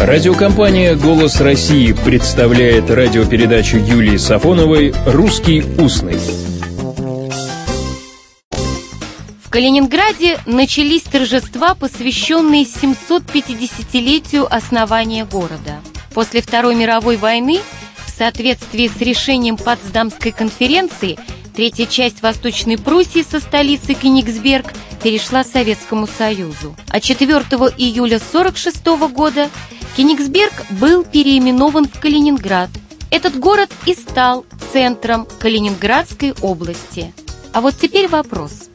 Радиокомпания «Голос России» представляет радиопередачу Юлии Сафоновой «Русский устный». В Калининграде начались торжества, посвященные 750-летию основания города. После Второй мировой войны, в соответствии с решением Потсдамской конференции, третья часть Восточной Пруссии со столицей Кенигсберг перешла Советскому Союзу. А 4 июля 1946 года Кенигсберг был переименован в Калининград. Этот город и стал центром Калининградской области. А вот теперь вопрос.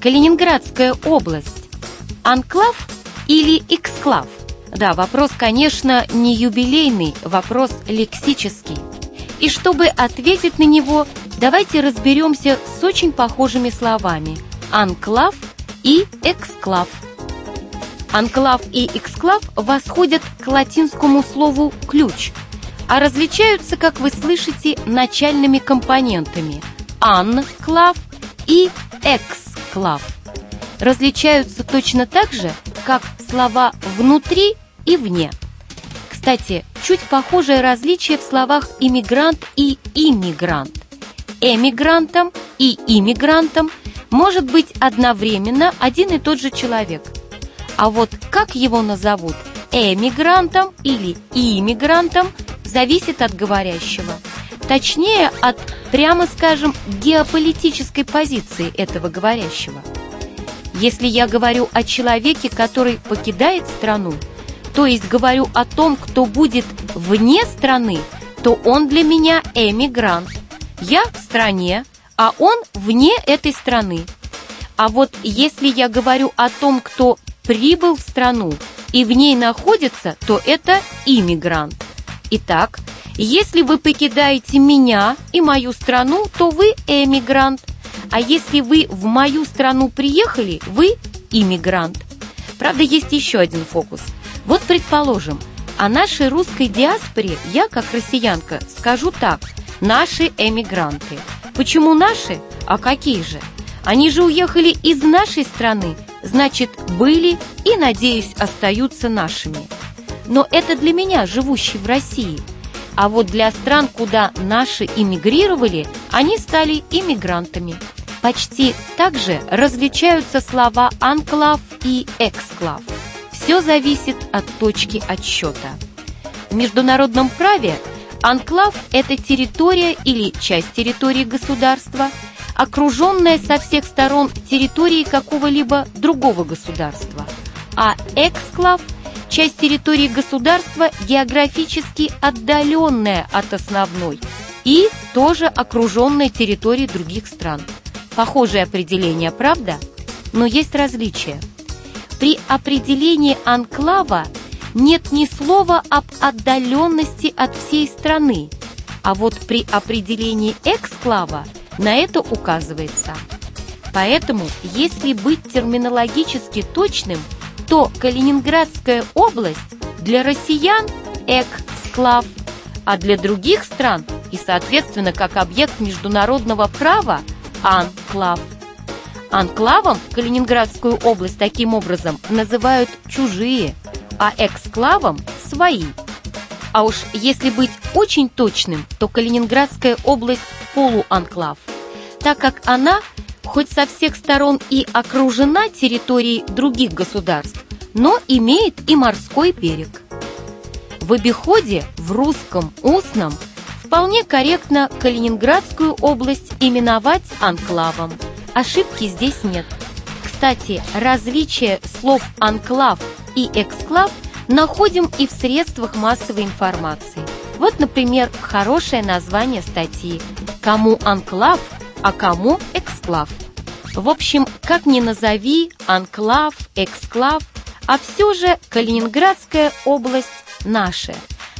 Калининградская область – анклав или эксклав? Да, вопрос, конечно, не юбилейный, вопрос лексический. И чтобы ответить на него, давайте разберемся с очень похожими словами – анклав и эксклав – Анклав и эксклав восходят к латинскому слову «ключ», а различаются, как вы слышите, начальными компонентами «анклав» и «эксклав». Различаются точно так же, как слова «внутри» и «вне». Кстати, чуть похожее различие в словах «иммигрант» и «иммигрант». Эмигрантом и иммигрантом может быть одновременно один и тот же человек – а вот как его назовут, эмигрантом или иммигрантом, зависит от говорящего. Точнее, от, прямо скажем, геополитической позиции этого говорящего. Если я говорю о человеке, который покидает страну, то есть говорю о том, кто будет вне страны, то он для меня эмигрант. Я в стране, а он вне этой страны. А вот если я говорю о том, кто прибыл в страну и в ней находится, то это иммигрант. Итак, если вы покидаете меня и мою страну, то вы эмигрант. А если вы в мою страну приехали, вы иммигрант. Правда, есть еще один фокус. Вот предположим, о нашей русской диаспоре я, как россиянка, скажу так. Наши эмигранты. Почему наши? А какие же? Они же уехали из нашей страны, значит, были и, надеюсь, остаются нашими. Но это для меня, живущий в России. А вот для стран, куда наши иммигрировали, они стали иммигрантами. Почти так же различаются слова «анклав» и «эксклав». Все зависит от точки отсчета. В международном праве анклав – это территория или часть территории государства – окруженная со всех сторон территорией какого-либо другого государства, а эксклав – часть территории государства, географически отдаленная от основной и тоже окруженная территорией других стран. Похожее определение, правда? Но есть различия. При определении анклава нет ни слова об отдаленности от всей страны, а вот при определении эксклава – на это указывается. Поэтому, если быть терминологически точным, то Калининградская область для россиян – эксклав, а для других стран и, соответственно, как объект международного права – анклав. Анклавом Калининградскую область таким образом называют чужие, а эксклавом – свои. А уж если быть очень точным, то Калининградская область – полуанклав – так как она хоть со всех сторон и окружена территорией других государств, но имеет и морской берег. В обиходе в русском устном вполне корректно Калининградскую область именовать анклавом. Ошибки здесь нет. Кстати, различие слов «анклав» и «эксклав» находим и в средствах массовой информации. Вот, например, хорошее название статьи «Кому анклав а кому эксклав. В общем, как ни назови, анклав, эксклав, а все же Калининградская область наша.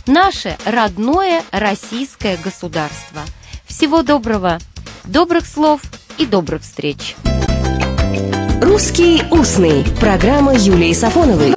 Наше родное российское государство. Всего доброго, добрых слов и добрых встреч. «Русский устный» – программа Юлии Сафоновой.